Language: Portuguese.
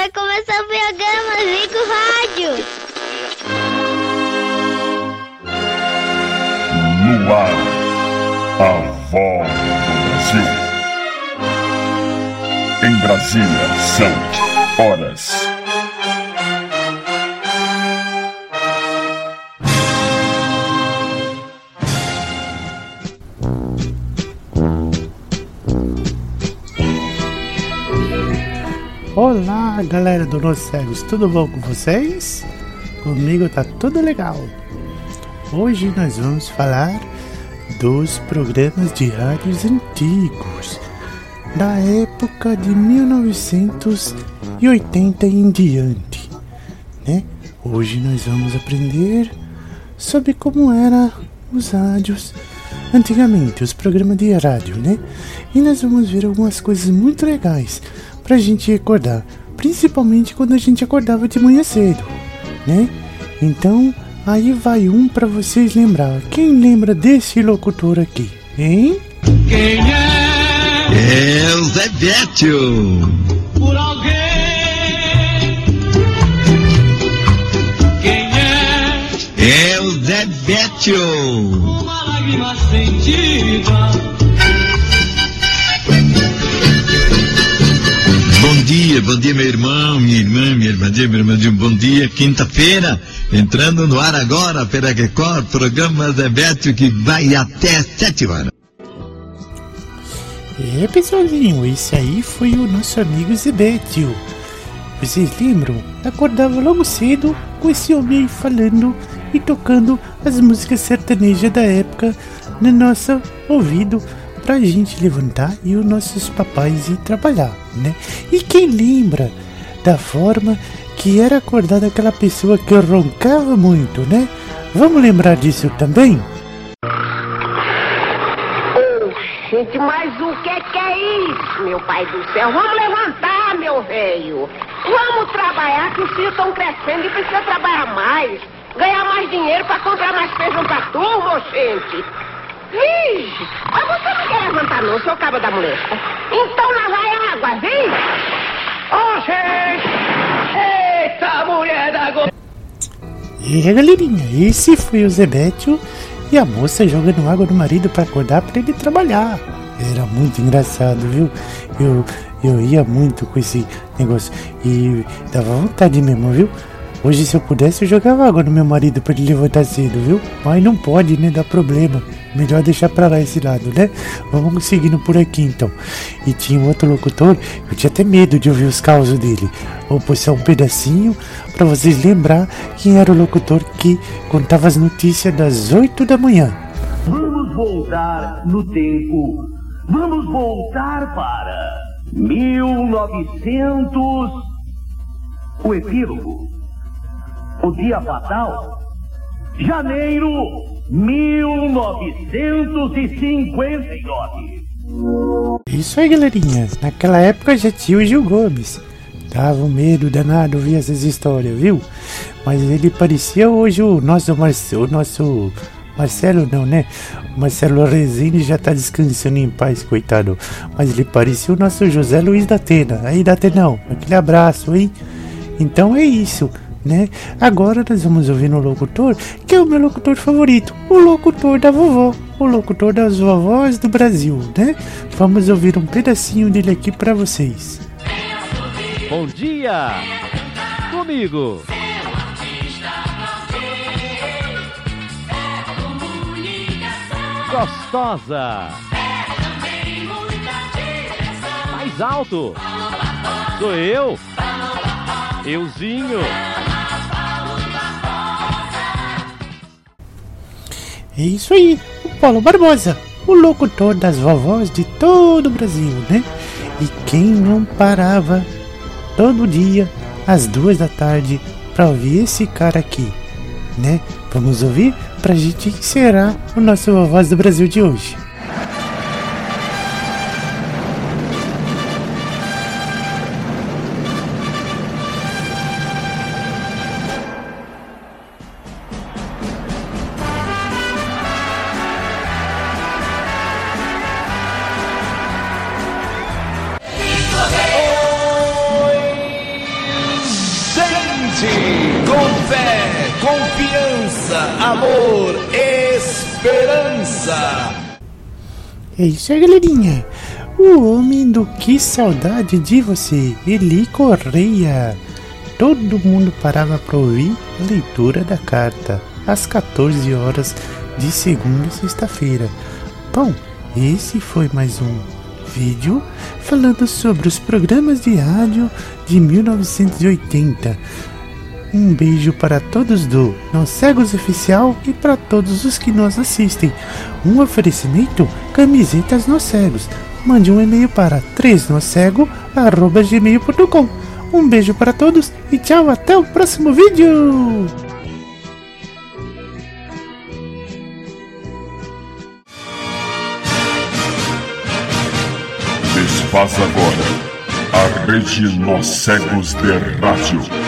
vai começar o programa Zico Rádio. No ar, a voz do Brasil. Em Brasília, são horas. Olá, galera do Nos Cegos, tudo bom com vocês? Comigo tá tudo legal. Hoje nós vamos falar dos programas de rádios antigos, da época de 1980 em diante, né? Hoje nós vamos aprender sobre como eram os rádios antigamente, os programas de rádio, né? E nós vamos ver algumas coisas muito legais pra gente recordar, principalmente quando a gente acordava de manhã cedo, né? Então, aí vai um para vocês lembrar. Quem lembra desse locutor aqui, hein? Quem é É o Zé Bétio. por alguém? Quem é É o Zé Bétio. uma lágrima sentida? Dia, bom dia, meu irmão, minha irmã, minha irmã, minha irmã, bom dia. Quinta-feira, entrando no ar agora pela Record, programa Bétio que vai até sete horas. É, pessoalzinho, esse aí foi o nosso amigo Zebetio. Vocês lembram? Acordava logo cedo com esse homem aí falando e tocando as músicas sertanejas da época no nosso ouvido pra gente levantar e os nossos papais ir trabalhar, né? E quem lembra da forma que era acordada aquela pessoa que roncava muito, né? Vamos lembrar disso também? Gente, mas o que que é isso, meu pai do céu? Vamos levantar, meu velho. Vamos trabalhar, que os filhos estão crescendo e precisa trabalhar mais. Ganhar mais dinheiro para comprar mais feijão pra turma, gente. Vixe, mas você não quer levantar não, seu cabo da molesta. Então lá vai água, vem. Gente! Eita, mulher da go... E aí, galerinha, esse foi o Zebetio e a moça jogando água no marido para acordar para ele trabalhar. Era muito engraçado, viu? Eu, eu ia muito com esse negócio e dava vontade mesmo, viu? Hoje, se eu pudesse, eu jogava água no meu marido para ele levantar cedo, viu? Mas não pode, né? Dá problema. Melhor deixar pra lá esse lado, né? Vamos seguindo por aqui então. E tinha um outro locutor, eu tinha até medo de ouvir os causos dele. Vou postar um pedacinho para vocês lembrar quem era o locutor que contava as notícias das 8 da manhã. Vamos voltar no tempo. Vamos voltar para 1900. O epílogo. O dia fatal. Janeiro 1959. Isso aí, galerinha. Naquela época já tinha o Gil Gomes. Dava um medo danado ouvir essas histórias, viu? Mas ele parecia hoje o nosso Marcelo, o nosso Marcelo não, né? O Marcelo Rezende já tá descansando em paz, coitado. Mas ele parecia o nosso José Luiz da Atena. Aí, da Atenão, aquele abraço, hein? Então é isso, né? Agora nós vamos ouvir no locutor, que é o meu locutor favorito, o locutor da vovó, o locutor das vovós do Brasil, né? Vamos ouvir um pedacinho dele aqui pra vocês. Bom dia! Comigo! Gostosa! Mais alto! Sou eu! Euzinho! É isso aí, o Paulo Barbosa, o locutor das vovós de todo o Brasil, né? E quem não parava todo dia às duas da tarde para ouvir esse cara aqui, né? Vamos ouvir pra gente encerrar o nosso Vovós do Brasil de hoje. Com fé, confiança, amor, esperança. É isso aí, galerinha. O homem do Que Saudade de Você, Eli Correia. Todo mundo parava para ouvir a leitura da carta, às 14 horas de segunda e sexta-feira. Bom, esse foi mais um vídeo falando sobre os programas de rádio de 1980. Um beijo para todos do Nós Cegos Oficial e para todos os que nos assistem. Um oferecimento Camisetas Nós Cegos. Mande um e-mail para 3nocego.gmail.com Um beijo para todos e tchau, até o próximo vídeo! Desfaz agora a rede Nós Cegos de Rádio.